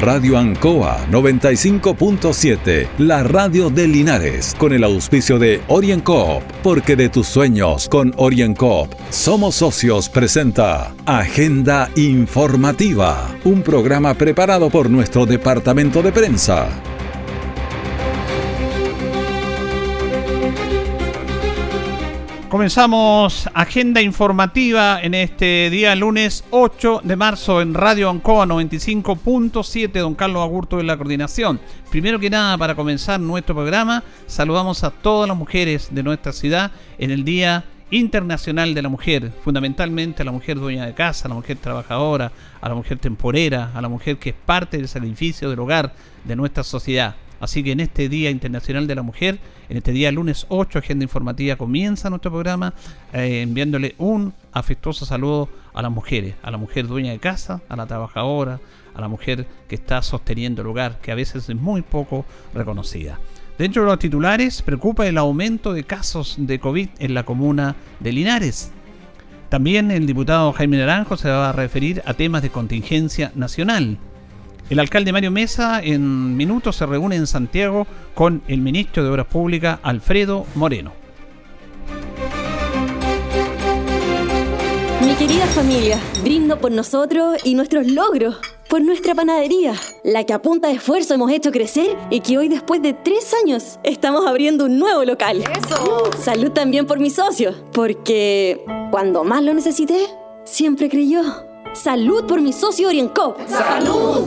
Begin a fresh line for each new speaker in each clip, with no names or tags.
Radio Ancoa 95.7, la radio de Linares, con el auspicio de OrienCoop, porque de tus sueños con OrienCoop somos socios presenta Agenda Informativa, un programa preparado por nuestro departamento de prensa.
Comenzamos agenda informativa en este día lunes 8 de marzo en Radio Ancoa 95.7, don Carlos Agurto de la coordinación. Primero que nada, para comenzar nuestro programa, saludamos a todas las mujeres de nuestra ciudad en el Día Internacional de la Mujer, fundamentalmente a la mujer dueña de casa, a la mujer trabajadora, a la mujer temporera, a la mujer que es parte del sacrificio del hogar de nuestra sociedad. Así que en este Día Internacional de la Mujer, en este día lunes 8, Agenda Informativa comienza nuestro programa eh, enviándole un afectuoso saludo a las mujeres, a la mujer dueña de casa, a la trabajadora, a la mujer que está sosteniendo el hogar, que a veces es muy poco reconocida. Dentro de los titulares, preocupa el aumento de casos de COVID en la comuna de Linares. También el diputado Jaime Naranjo se va a referir a temas de contingencia nacional. El alcalde Mario Mesa en minutos se reúne en Santiago con el ministro de Obras Públicas, Alfredo Moreno.
Mi querida familia, brindo por nosotros y nuestros logros, por nuestra panadería, la que a punta de esfuerzo hemos hecho crecer y que hoy después de tres años estamos abriendo un nuevo local. ¡Eso! Salud también por mis socios, porque cuando más lo necesité, siempre creyó. Salud por mi socio Oriencop. ¡Salud!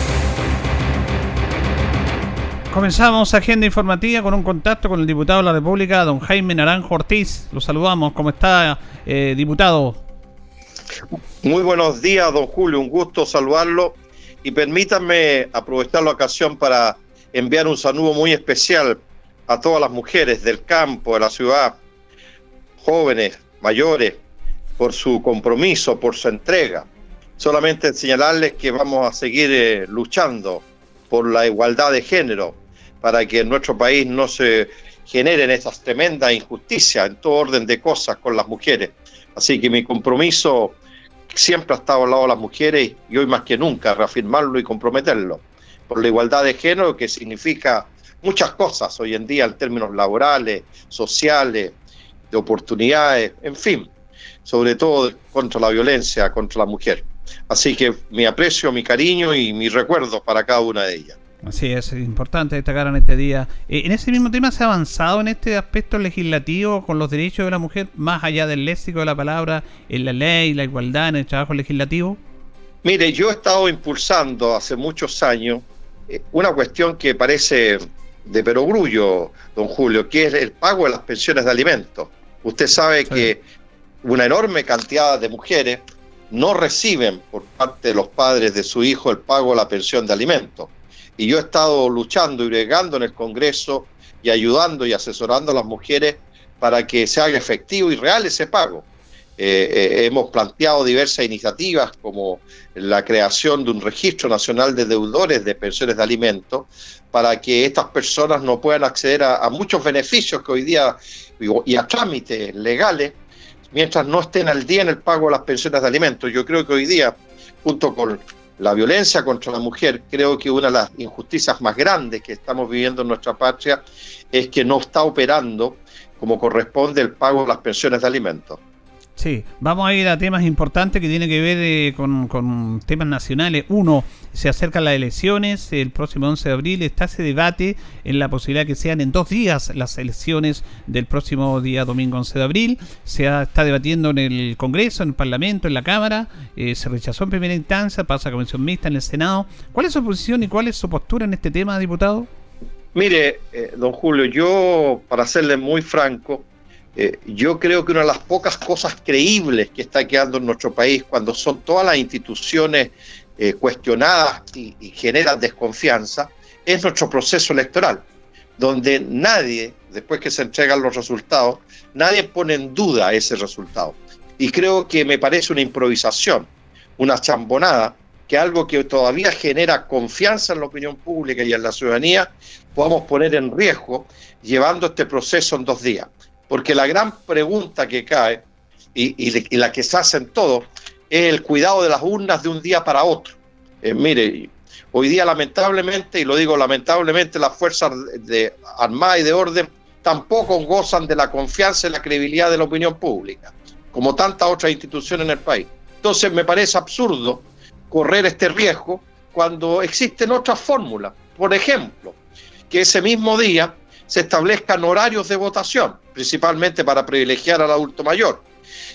Comenzamos agenda informativa con un contacto con el diputado de la República, don Jaime Naranjo Ortiz. Lo saludamos. ¿Cómo está, eh, diputado?
Muy buenos días, don Julio. Un gusto saludarlo. Y permítanme aprovechar la ocasión para enviar un saludo muy especial a todas las mujeres del campo, de la ciudad, jóvenes, mayores, por su compromiso, por su entrega. Solamente señalarles que vamos a seguir eh, luchando por la igualdad de género, para que en nuestro país no se generen estas tremendas injusticias en todo orden de cosas con las mujeres. Así que mi compromiso siempre ha estado al lado de las mujeres y hoy más que nunca reafirmarlo y comprometerlo por la igualdad de género que significa muchas cosas hoy en día en términos laborales, sociales, de oportunidades, en fin, sobre todo contra la violencia contra la mujer. Así que mi aprecio, mi cariño y mi recuerdo para cada una de ellas.
Así es, importante destacar en este día. Eh, en ese mismo tema se ha avanzado en este aspecto legislativo con los derechos de la mujer, más allá del léxico de la palabra, en la ley, la igualdad, en el trabajo legislativo.
Mire, yo he estado impulsando hace muchos años eh, una cuestión que parece de perogrullo, don Julio, que es el pago de las pensiones de alimentos. Usted sabe que una enorme cantidad de mujeres no reciben por parte de los padres de su hijo el pago de la pensión de alimentos y yo he estado luchando y bregando en el Congreso y ayudando y asesorando a las mujeres para que se haga efectivo y real ese pago. Eh, eh, hemos planteado diversas iniciativas como la creación de un registro nacional de deudores de pensiones de alimentos para que estas personas no puedan acceder a, muchos beneficios que hoy día y a trámites legales mientras no estén al día en el pago de las pensiones de alimentos. Yo creo que hoy día, junto con la violencia contra la mujer, creo que una de las injusticias más grandes que estamos viviendo en nuestra patria es que no está operando como corresponde el pago de las pensiones de alimentos.
Sí, vamos a ir a temas importantes que tienen que ver eh, con, temas nacionales. Uno, se acercan las elecciones, el próximo 11 de abril está ese debate en la posibilidad que sean en dos días las elecciones del próximo día domingo 11 de abril. Se está debatiendo en el Congreso, en el Parlamento, en la Cámara, eh, se rechazó en primera instancia, pasa a comisión mixta en el Senado. ¿Cuál es su posición y cuál es su postura en este tema, diputado?
Mire, eh, don Julio, yo, para serle muy franco, eh, yo creo que una de las pocas cosas creíbles que está quedando en nuestro país cuando son todas las instituciones eh, cuestionadas y, generan desconfianza es nuestro proceso electoral, donde nadie, después que se entregan los resultados, nadie pone en duda ese resultado. Y creo que me parece una improvisación, una chambonada, que algo que todavía genera confianza en la opinión pública y en la ciudadanía, podamos poner en riesgo llevando este proceso en dos días. Porque la gran pregunta que cae y, la que se hacen todos es el cuidado de las urnas de un día para otro. Eh, mire, hoy día lamentablemente, y lo digo lamentablemente, las fuerzas de armada y de orden tampoco gozan de la confianza y la credibilidad de la opinión pública, como tantas otras instituciones en el país. Entonces me parece absurdo correr este riesgo cuando existen otras fórmulas. Por ejemplo, que ese mismo día se establezcan horarios de votación, principalmente para privilegiar al adulto mayor,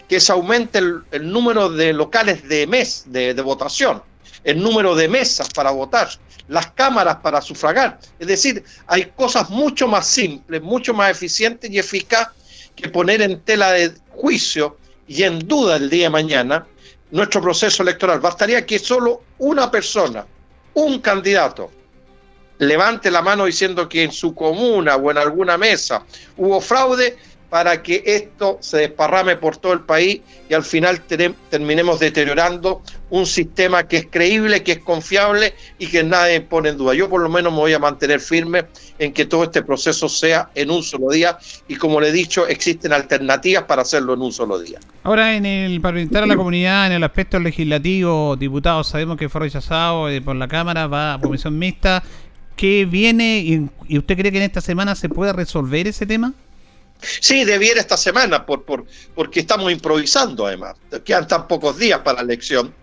que se aumente el, número de locales de mes de, votación, el número de mesas para votar, las cámaras para sufragar. Es decir, hay cosas mucho más simples, mucho más eficientes y eficaces que poner en tela de juicio y en duda el día de mañana nuestro proceso electoral. Bastaría que solo una persona, un candidato, levante la mano diciendo que en su comuna o en alguna mesa hubo fraude para que esto se desparrame por todo el país y al final terminemos deteriorando un sistema que es creíble, que es confiable y que nadie pone en duda. Yo por lo menos me voy a mantener firme en que todo este proceso sea en un solo día y como le he dicho, existen alternativas para hacerlo en un solo día.
Ahora, en el para orientar a la comunidad en el aspecto legislativo, diputados, sabemos que fue rechazado eh, por la Cámara, va a comisión mixta. ¿Qué viene y usted cree que en esta semana se pueda resolver ese tema?
Sí, debiera esta semana, por, por, porque estamos improvisando además. Quedan tan pocos días para la elección.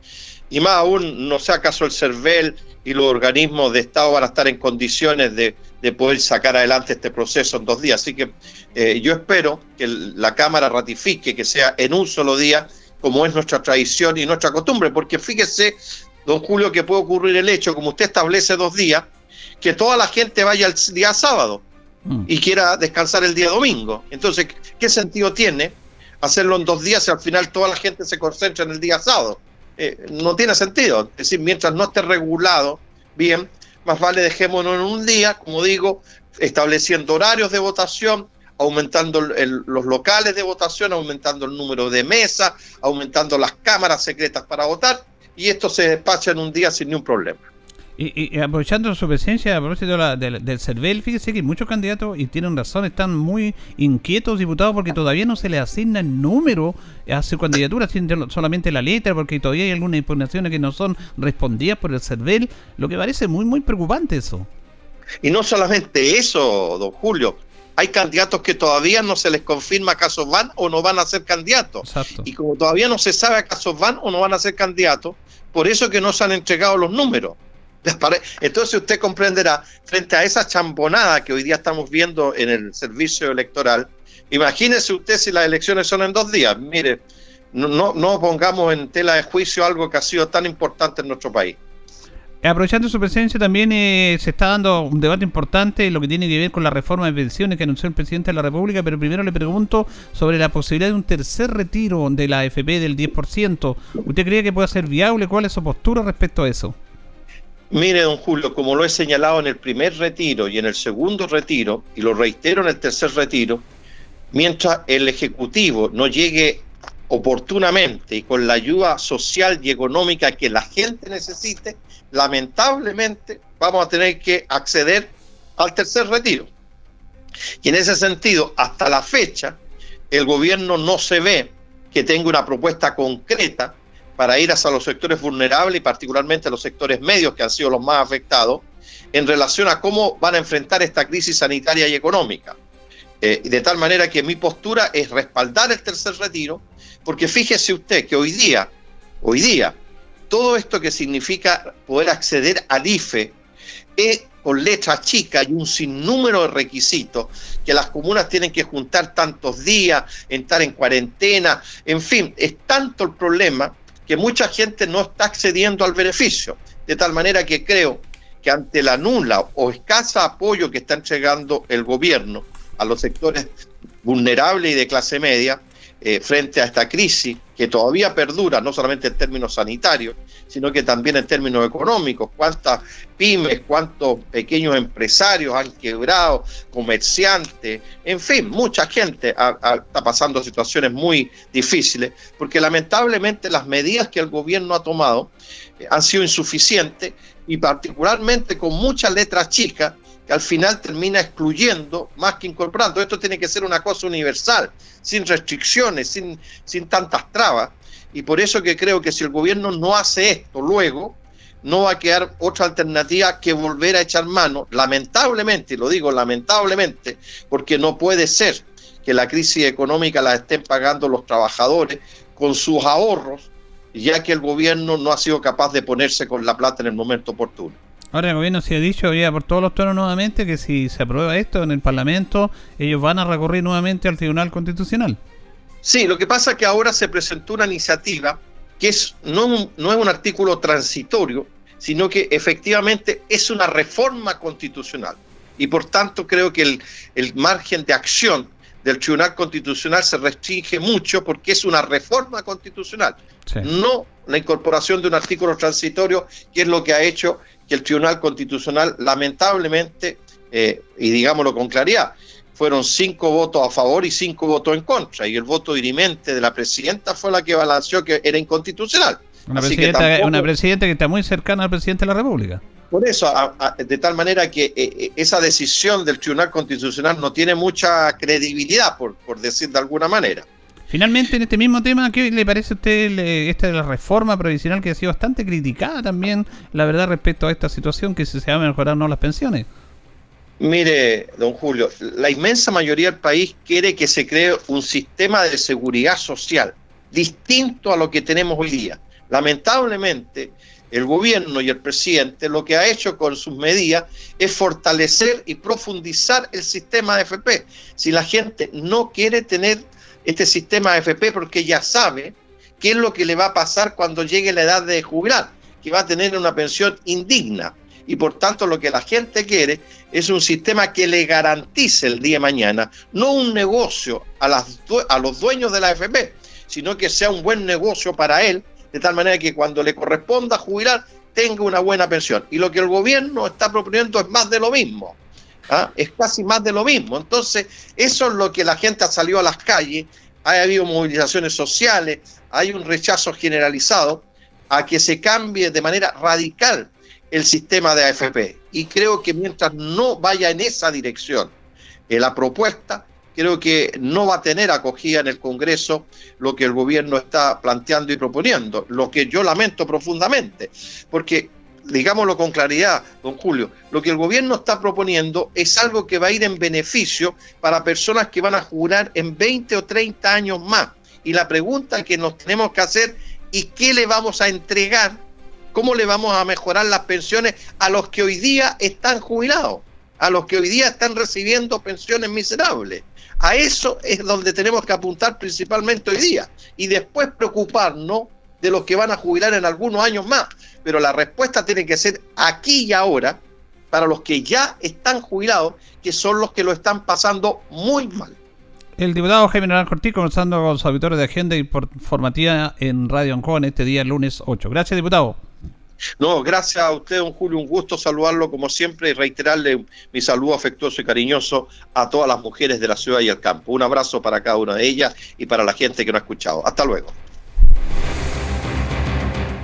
Y más aún, no sé acaso el CERVEL y los organismos de Estado van a estar en condiciones de, poder sacar adelante este proceso en dos días. Así que eh, yo espero que la Cámara ratifique que sea en un solo día, como es nuestra tradición y nuestra costumbre. Porque fíjese, don Julio, que puede ocurrir el hecho, como usted establece dos días, que toda la gente vaya el día sábado Mm. y quiera descansar el día domingo. Entonces, ¿qué sentido tiene hacerlo en dos días si al final toda la gente se concentra en el día sábado? Eh, no tiene sentido. Es decir, mientras no esté regulado bien, más vale dejémonos en un día, como digo, estableciendo horarios de votación, aumentando los locales de votación, aumentando el número de mesas, aumentando las cámaras secretas para votar, y esto se despacha en un día sin ningún problema.
Y, aprovechando su presencia, a propósito del CERVEL, fíjese que muchos candidatos, y tienen razón, están muy inquietos, diputados, porque todavía no se les asigna el número a su candidatura, solamente la letra, porque todavía hay algunas impugnaciones que no son respondidas por el CERVEL, lo que parece muy, muy preocupante eso.
Y no solamente eso, don Julio, hay candidatos que todavía no se les confirma acaso van o no van a ser candidatos. Y como todavía no se sabe acaso van o no van a ser candidatos, por eso que no se han entregado los números. Entonces usted comprenderá, frente a esa chambonada que hoy día estamos viendo en el servicio electoral, imagínese usted si las elecciones son en dos días. Mire, no, no pongamos en tela de juicio algo que ha sido tan importante en nuestro país.
Aprovechando su presencia, también eh, se está dando un debate importante en lo que tiene que ver con la reforma de pensiones que anunció el presidente de la República, pero primero le pregunto sobre la posibilidad de un tercer retiro de la AFP del 10%. ¿Usted cree que puede ser viable? ¿Cuál es su postura respecto a eso?
Mire, don Julio, como lo he señalado en el primer retiro y en el segundo retiro, y lo reitero en el tercer retiro, mientras el Ejecutivo no llegue oportunamente y con la ayuda social y económica que la gente necesite, lamentablemente vamos a tener que acceder al tercer retiro. Y en ese sentido, hasta la fecha, el gobierno no se ve que tenga una propuesta concreta para ir hacia los sectores vulnerables y particularmente los sectores medios que han sido los más afectados en relación a cómo van a enfrentar esta crisis sanitaria y económica. Eh, de tal manera que mi postura es respaldar el tercer retiro, porque fíjese usted que hoy día, hoy día, todo esto que significa poder acceder al IFE es con letra chica y un sinnúmero de requisitos que las comunas tienen que juntar tantos días, estar en cuarentena, en fin, es tanto el problema que mucha gente no está accediendo al beneficio. De tal manera que creo que ante la nula o escasa apoyo que está entregando el gobierno a los sectores vulnerables y de clase media, eh, frente a esta crisis que todavía perdura, no solamente en términos sanitarios, sino que también en términos económicos. ¿Cuántas pymes, cuántos pequeños empresarios han quebrado, comerciantes, en fin, mucha gente está pasando situaciones muy difíciles, porque lamentablemente las medidas que el gobierno ha tomado eh, han sido insuficientes y particularmente con muchas letras chicas que al final termina excluyendo más que incorporando. Esto tiene que ser una cosa universal, sin restricciones, sin, sin tantas trabas. Y por eso que creo que si el gobierno no hace esto luego, no va a quedar otra alternativa que volver a echar mano, lamentablemente, y lo digo lamentablemente, porque no puede ser que la crisis económica la estén pagando los trabajadores con sus ahorros, ya que el gobierno no ha sido capaz de ponerse con la plata en el momento oportuno.
Ahora el gobierno se ha dicho ya por todos los tonos nuevamente que si se aprueba esto en el Parlamento, ellos van a recurrir nuevamente al Tribunal Constitucional.
Sí, lo que pasa es que ahora se presentó una iniciativa que es, no, no es un artículo transitorio, sino que efectivamente es una reforma constitucional. Y por tanto creo que el, el margen de acción del Tribunal Constitucional se restringe mucho porque es una reforma constitucional, no la incorporación de un artículo transitorio, que es lo que ha hecho que el Tribunal Constitucional lamentablemente, eh, y digámoslo con claridad, fueron cinco votos a favor y cinco votos en contra, y el voto dirimente de la presidenta fue la que balanceó que era inconstitucional.
Una, presidenta, una presidenta que está muy cercana al presidente de la República.
Por eso, de tal manera que eh, eh, esa decisión del Tribunal Constitucional no tiene mucha credibilidad, por, por decir de alguna manera.
Finalmente, en este mismo tema, ¿qué le parece a usted esta de la reforma provisional que ha sido bastante criticada también, la verdad, respecto a esta situación que se va a mejorar no las pensiones?
Mire, don Julio, la inmensa mayoría del país quiere que se cree un sistema de seguridad social distinto a lo que tenemos hoy día. Lamentablemente, el gobierno y el presidente lo que ha hecho con sus medidas es fortalecer y profundizar el sistema de FP. Si la gente no quiere tener este sistema AFP porque ya sabe qué es lo que le va a pasar cuando llegue la edad de jubilar, que va a tener una pensión indigna. Y por tanto lo que la gente quiere es un sistema que le garantice el día de mañana, no un negocio a, las, a los dueños de la AFP, sino que sea un buen negocio para él, de tal manera que cuando le corresponda jubilar tenga una buena pensión. Y lo que el gobierno está proponiendo es más de lo mismo. ¿Ah? es casi más de lo mismo. Entonces, eso es lo que la gente ha salido a las calles, ha habido movilizaciones sociales, hay un rechazo generalizado a que se cambie de manera radical el sistema de AFP. Y creo que mientras no vaya en esa dirección eh, la propuesta, creo que no va a tener acogida en el Congreso lo que el gobierno está planteando y proponiendo, lo que yo lamento profundamente, porque digámoslo con claridad, don Julio, lo que el gobierno está proponiendo es algo que va a ir en beneficio para personas que van a jurar en 20 o 30 años más. Y la pregunta que nos tenemos que hacer, ¿y qué le vamos a entregar? ¿Cómo le vamos a mejorar las pensiones a los que hoy día están jubilados? A los que hoy día están recibiendo pensiones miserables. A eso es donde tenemos que apuntar principalmente hoy día. Y después preocuparnos de los que van a jubilar en algunos años más. Pero la respuesta tiene que ser aquí y ahora para los que ya están jubilados, que son los que lo están pasando muy mal.
El diputado Jaime Naranjo Cortí conversando con los auditores de Agenda Informativa en Radio Ancoa en este día, lunes 8. Gracias, diputado.
No, gracias a usted, don Julio. Un gusto saludarlo como siempre y reiterarle mi saludo afectuoso y cariñoso a todas las mujeres de la ciudad y el campo. Un abrazo para cada una de ellas y para la gente que no ha escuchado. Hasta luego.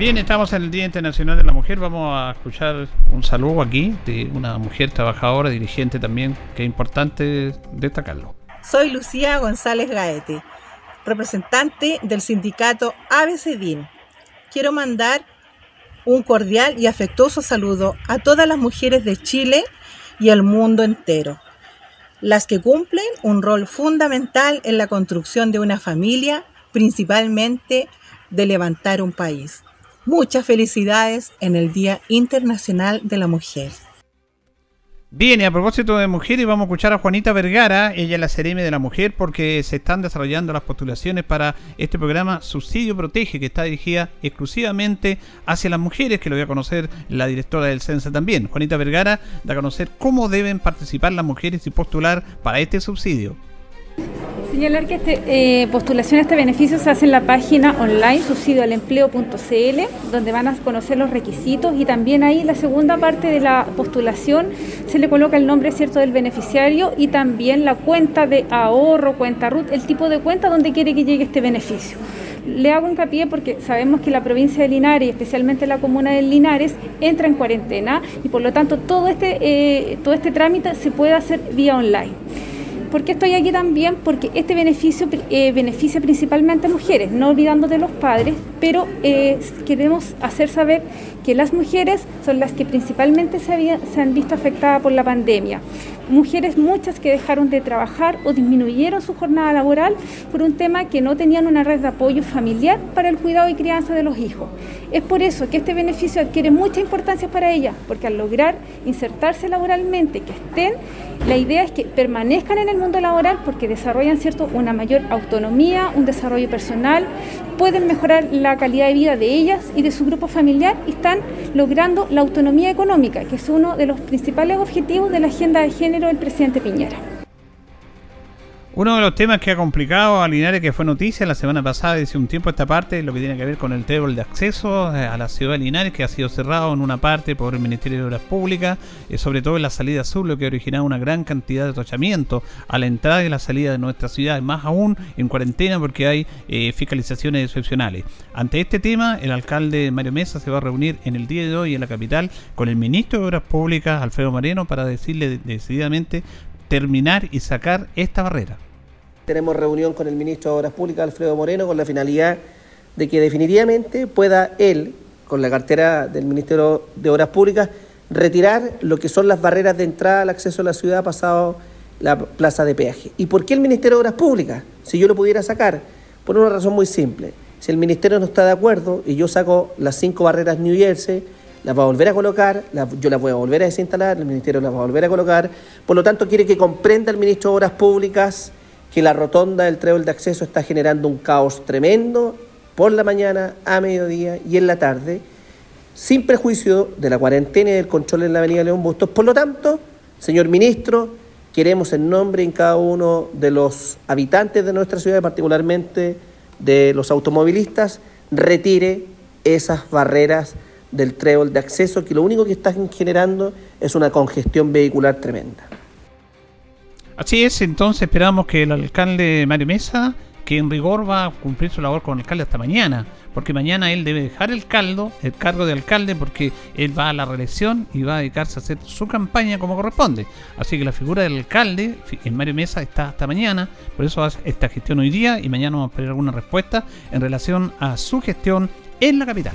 Bien, estamos en el Día Internacional de la Mujer. Vamos a escuchar un saludo aquí de una mujer trabajadora, dirigente también, que es importante destacarlo.
Soy Lucía González Gaete, representante del sindicato ABCDIN. Quiero mandar un cordial y afectuoso saludo a todas las mujeres de Chile y el mundo entero, las que cumplen un rol fundamental en la construcción de una familia, principalmente de levantar un país. Muchas felicidades en el Día Internacional de la Mujer.
Bien, y a propósito de mujeres, vamos a escuchar a Juanita Vergara, ella es la Cereme de la Mujer, porque se están desarrollando las postulaciones para este programa Subsidio Protege, que está dirigida exclusivamente hacia las mujeres, que lo voy a conocer la directora del CENSA también. Juanita Vergara da a conocer cómo deben participar las mujeres y postular para este subsidio.
Señalar que este, eh, postulación a este beneficio se hace en la página online subsidioalempleo.cl, donde van a conocer los requisitos y también ahí la segunda parte de la postulación se le coloca el nombre cierto del beneficiario y también la cuenta de ahorro, cuenta RUT, el tipo de cuenta donde quiere que llegue este beneficio. Le hago hincapié porque sabemos que la provincia de Linares y especialmente la comuna de Linares entra en cuarentena y por lo tanto todo este, eh, todo este trámite se puede hacer vía online. ¿Por qué estoy aquí también? Porque este beneficio eh, beneficia principalmente a mujeres, no olvidando de los padres, pero eh, queremos hacer saber que las mujeres son las que principalmente se, se han visto afectadas por la pandemia mujeres muchas que dejaron de trabajar o disminuyeron su jornada laboral por un tema que no tenían una red de apoyo familiar para el cuidado y crianza de los hijos. Es por eso que este beneficio adquiere mucha importancia para ellas, porque al lograr insertarse laboralmente, que estén, la idea es que permanezcan en el mundo laboral porque desarrollan cierto una mayor autonomía, un desarrollo personal, pueden mejorar la calidad de vida de ellas y de su grupo familiar están logrando la autonomía económica, que es uno de los principales objetivos de la agenda de género del presidente Piñera.
Uno de los temas que ha complicado a Linares, que fue noticia la semana pasada, desde un tiempo esta parte, lo que tiene que ver con el trébol de acceso eh, a la ciudad de Linares, que ha sido cerrado en una parte por el Ministerio de Obras Públicas, eh, sobre todo en la salida sur, lo que ha originado una gran cantidad de atochamiento a la entrada y la salida de nuestra ciudad, más aún en cuarentena porque hay eh, fiscalizaciones excepcionales. Ante este tema, el alcalde Mario Mesa se va a reunir en el día de hoy en la capital con el ministro de Obras Públicas, Alfredo Moreno, para decirle decididamente terminar y sacar esta barrera.
Tenemos reunión con el ministro de Obras Públicas, Alfredo Moreno, con la finalidad de que definitivamente pueda él, con la cartera del Ministerio de Obras Públicas, retirar lo que son las barreras de entrada al acceso a la ciudad pasado la plaza de peaje. ¿Y por qué el Ministerio de Obras Públicas? Si yo lo pudiera sacar, por una razón muy simple. Si el Ministerio no está de acuerdo y yo saco las cinco barreras New Jersey, las va a volver a colocar, yo las voy a volver a desinstalar, el Ministerio las va a volver a colocar. Por lo tanto, quiere que comprenda el Ministro de Obras Públicas que la rotonda del trébol de acceso está generando un caos tremendo por la mañana, a mediodía y en la tarde, sin prejuicio de la cuarentena y del control en la avenida León Bustos. Por lo tanto, señor Ministro, queremos en nombre en cada uno de los habitantes de nuestra ciudad, particularmente de los automovilistas, retire esas barreras del trébol de acceso que lo único que están generando es una congestión vehicular tremenda.
Así es, entonces esperamos que el alcalde Mario Mesa, que en rigor va a cumplir su labor con el alcalde hasta mañana, porque mañana él debe dejar el caldo, el cargo de alcalde, porque él va a la reelección y va a dedicarse a hacer su campaña como corresponde. Así que la figura del alcalde en Mario Mesa está hasta mañana, por eso hace esta gestión hoy día y mañana vamos a esperar alguna respuesta en relación a su gestión en la capital.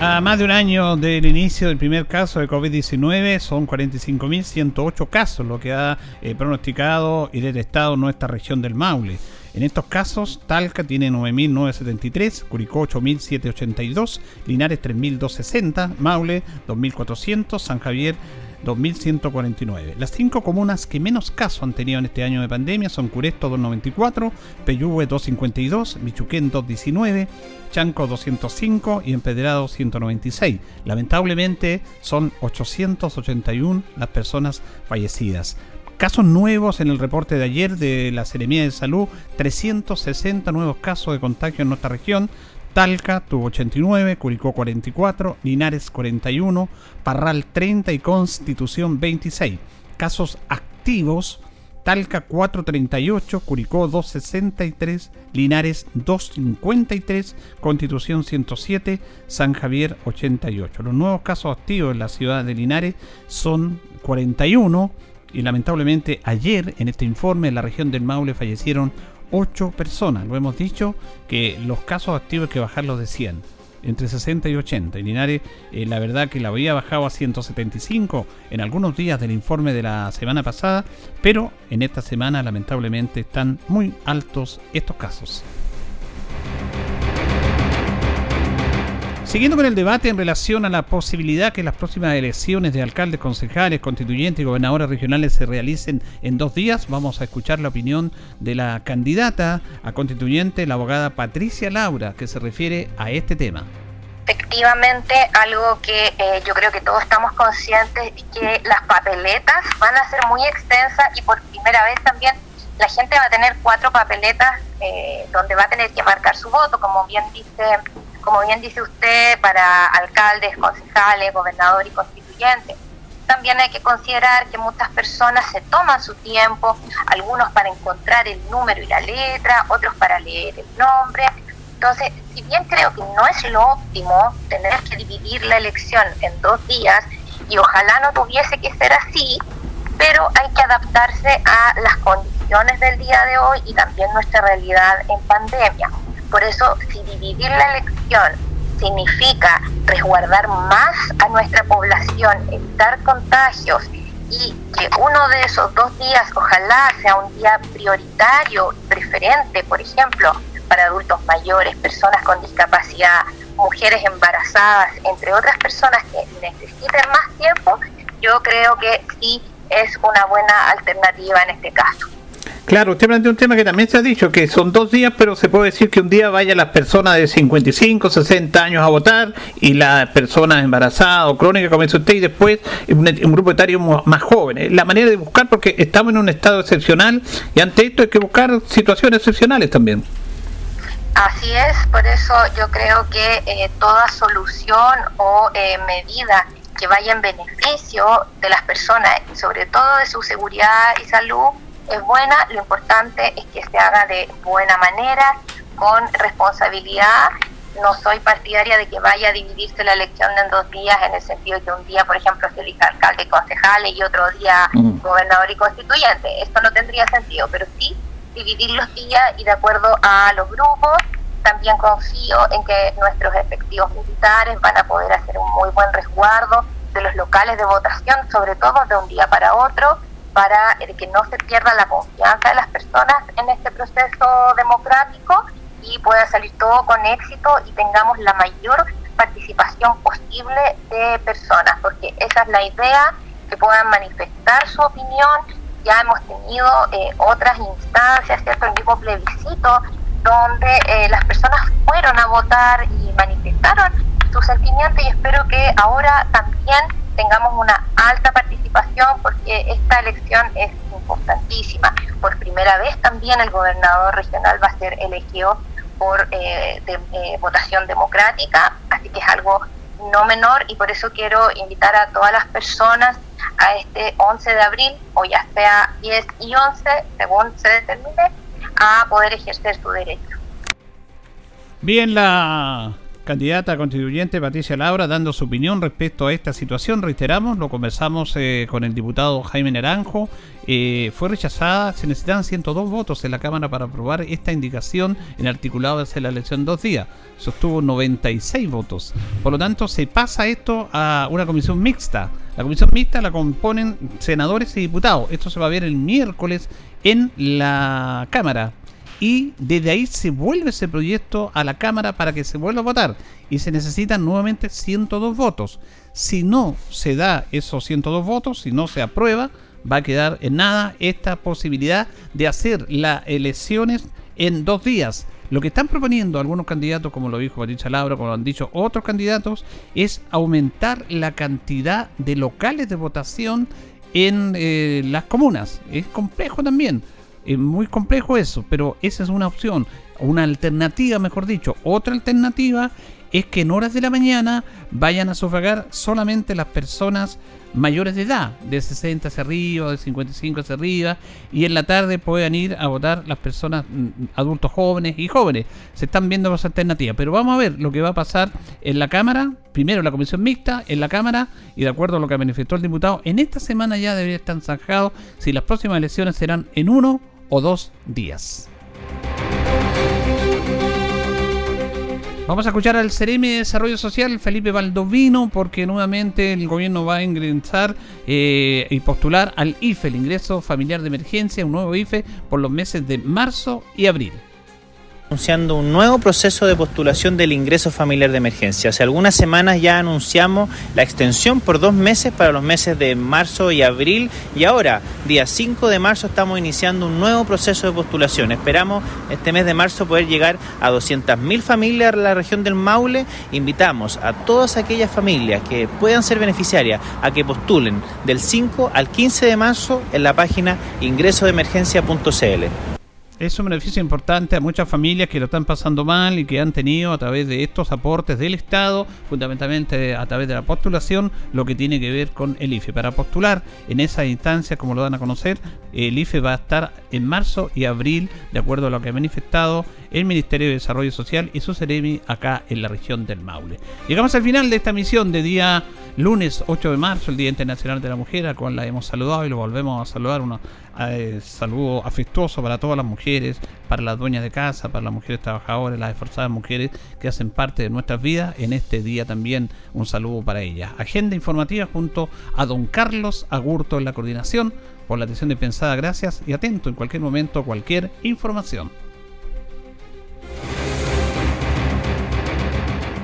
A más de un año del inicio del primer caso de COVID-19, son 45.108 casos, lo que ha eh, pronosticado y detectado nuestra región del Maule. En estos casos, Talca tiene 9.973, Curicó 8.782, Linares 3.260, Maule 2.400, San Javier 2.149. Las cinco comunas que menos casos han tenido en este año de pandemia son Curesto 294, Peyúgue 252, Michuquén 219, Chanco 205 y Empedrado 196. Lamentablemente son 881 las personas fallecidas. Casos nuevos en el reporte de ayer de la Seremía de Salud, 360 nuevos casos de contagio en nuestra región, Talca tuvo 89, Curicó 44, Linares 41, Parral 30 y Constitución 26. Casos activos, Talca 438, Curicó 263, Linares 253, Constitución 107, San Javier 88. Los nuevos casos activos en la ciudad de Linares son 41 y lamentablemente ayer en este informe en la región del Maule fallecieron 8 personas. Lo hemos dicho que los casos activos hay que bajarlos de 100, entre 60 y 80. Y Linares, eh, la verdad que la había bajado a 175 en algunos días del informe de la semana pasada, pero en esta semana lamentablemente están muy altos estos casos. Siguiendo con el debate en relación a la posibilidad que las próximas elecciones de alcaldes, concejales, constituyentes y gobernadores regionales se realicen en dos días, vamos a escuchar la opinión de la candidata a constituyente, la abogada Patricia Laura, que se refiere a este tema.
Efectivamente, algo que eh, yo creo que todos estamos conscientes es que las papeletas van a ser muy extensas y por primera vez también la gente va a tener cuatro papeletas eh, donde va a tener que marcar su voto, como bien dice como bien dice usted, para alcaldes, concejales, gobernadores y constituyentes. También hay que considerar que muchas personas se toman su tiempo, algunos para encontrar el número y la letra, otros para leer el nombre. Entonces, si bien creo que no es lo óptimo tener que dividir la elección en dos días, y ojalá no tuviese que ser así, pero hay que adaptarse a las condiciones del día de hoy y también nuestra realidad en pandemia. Por eso, si dividir la elección significa resguardar más a nuestra población, evitar contagios y que uno de esos dos días ojalá sea un día prioritario, preferente, por ejemplo, para adultos mayores, personas con discapacidad, mujeres embarazadas, entre otras personas que necesiten más tiempo, yo creo que sí es una buena alternativa en este caso.
Claro, usted plantea un tema que también se ha dicho, que son dos días, pero se puede decir que un día vayan las personas de 55, 60 años a votar y las personas embarazadas o crónicas, como dice usted, y después un, grupo etario más joven. La manera de buscar, porque estamos en un estado excepcional y ante esto hay que buscar situaciones excepcionales también.
Así es, por eso yo creo que eh, toda solución o eh, medida que vaya en beneficio de las personas sobre todo de su seguridad y salud es buena, lo importante es que se haga de buena manera, con responsabilidad. No soy partidaria de que vaya a dividirse la elección en dos días, en el sentido de que un día, por ejemplo, se elija alcalde y concejales y otro día mm. gobernador y constituyente. Esto no tendría sentido, pero sí dividir los días y de acuerdo a los grupos. También confío en que nuestros efectivos militares van a poder hacer un muy buen resguardo de los locales de votación, sobre todo de un día para otro para que no se pierda la confianza de las personas en este proceso democrático y pueda salir todo con éxito y tengamos la mayor participación posible de personas, porque esa es la idea, que puedan manifestar su opinión. Ya hemos tenido eh, otras instancias, ¿cierto? El mismo plebiscito, donde eh, las personas fueron a votar y manifestaron su sentimiento y espero que ahora también tengamos una alta participación porque esta elección es importantísima. Por primera vez también el gobernador regional va a ser elegido por eh, eh, votación democrática, así que es algo no menor y por eso quiero invitar a todas las personas a este 11 de abril o ya sea 10 y 11, según se determine, a poder ejercer su derecho.
Bien, la candidata constituyente Patricia Laura dando su opinión respecto a esta situación. Reiteramos, lo conversamos eh, con el diputado Jaime Naranjo. Eh, fue rechazada, se necesitan 102 votos en la Cámara para aprobar esta indicación en articulado de la elección dos días. Sostuvo 96 votos. Por lo tanto, se pasa esto a una comisión mixta. La comisión mixta la componen senadores y diputados. Esto se va a ver el miércoles en la Cámara y desde ahí se vuelve ese proyecto a la Cámara para que se vuelva a votar y se necesitan nuevamente 102 votos. Si no se da esos 102 votos, si no se aprueba, va a quedar en nada esta posibilidad de hacer las elecciones en dos días. Lo que están proponiendo algunos candidatos, como lo dijo Patricia Laura, como lo han dicho otros candidatos, es aumentar la cantidad de locales de votación en eh, las comunas. Es complejo también es muy complejo eso, pero esa es una opción, una alternativa, mejor dicho. Otra alternativa es que en horas de la mañana vayan a sufragar solamente las personas mayores de edad, de 60 hacia arriba, de 55 hacia arriba, y en la tarde puedan ir a votar las personas mm, adultos jóvenes y jóvenes. Se están viendo las alternativas, pero vamos a ver lo que va a pasar en la Cámara, primero la comisión mixta, en la Cámara, y de acuerdo a lo que manifestó el diputado, en esta semana ya debería estar zanjado si las próximas elecciones serán en uno o dos días. Vamos a escuchar al Ceremi de Desarrollo Social, Felipe Valdovino, porque nuevamente el gobierno va a ingresar eh, y postular al IFE, el ingreso familiar de emergencia, un nuevo IFE, por los meses de marzo y abril
anunciando un nuevo proceso de postulación del ingreso familiar de emergencia. Hace algunas semanas ya anunciamos la extensión por dos meses para los meses de marzo y abril y ahora, día 5 de marzo, estamos iniciando un nuevo proceso de postulación. Esperamos este mes de marzo poder llegar a 200.000 familias en la región del Maule. Invitamos a todas aquellas familias que puedan ser beneficiarias a que postulen del 5 al 15 de marzo en la página ingresodeemergencia.cl.
Es un beneficio importante a muchas familias que lo están pasando mal y que han tenido a través de estos aportes del Estado, fundamentalmente a través de la postulación, lo que tiene que ver con el IFE. Para postular en esa instancia, como lo dan a conocer, el IFE va a estar en marzo y abril, de acuerdo a lo que ha manifestado el Ministerio de Desarrollo Social y su Ceremi acá en la región del Maule. Llegamos al final de esta misión de día lunes 8 de marzo, el Día Internacional de la Mujer, a cual la hemos saludado y lo volvemos a saludar. Un eh, saludo afectuoso para todas las mujeres, para las dueñas de casa, para las mujeres trabajadoras, las esforzadas mujeres que hacen parte de nuestras vidas. En este día también un saludo para ellas. Agenda informativa junto a don Carlos Agurto en la coordinación. Por la atención dispensada, gracias y atento en cualquier momento cualquier información.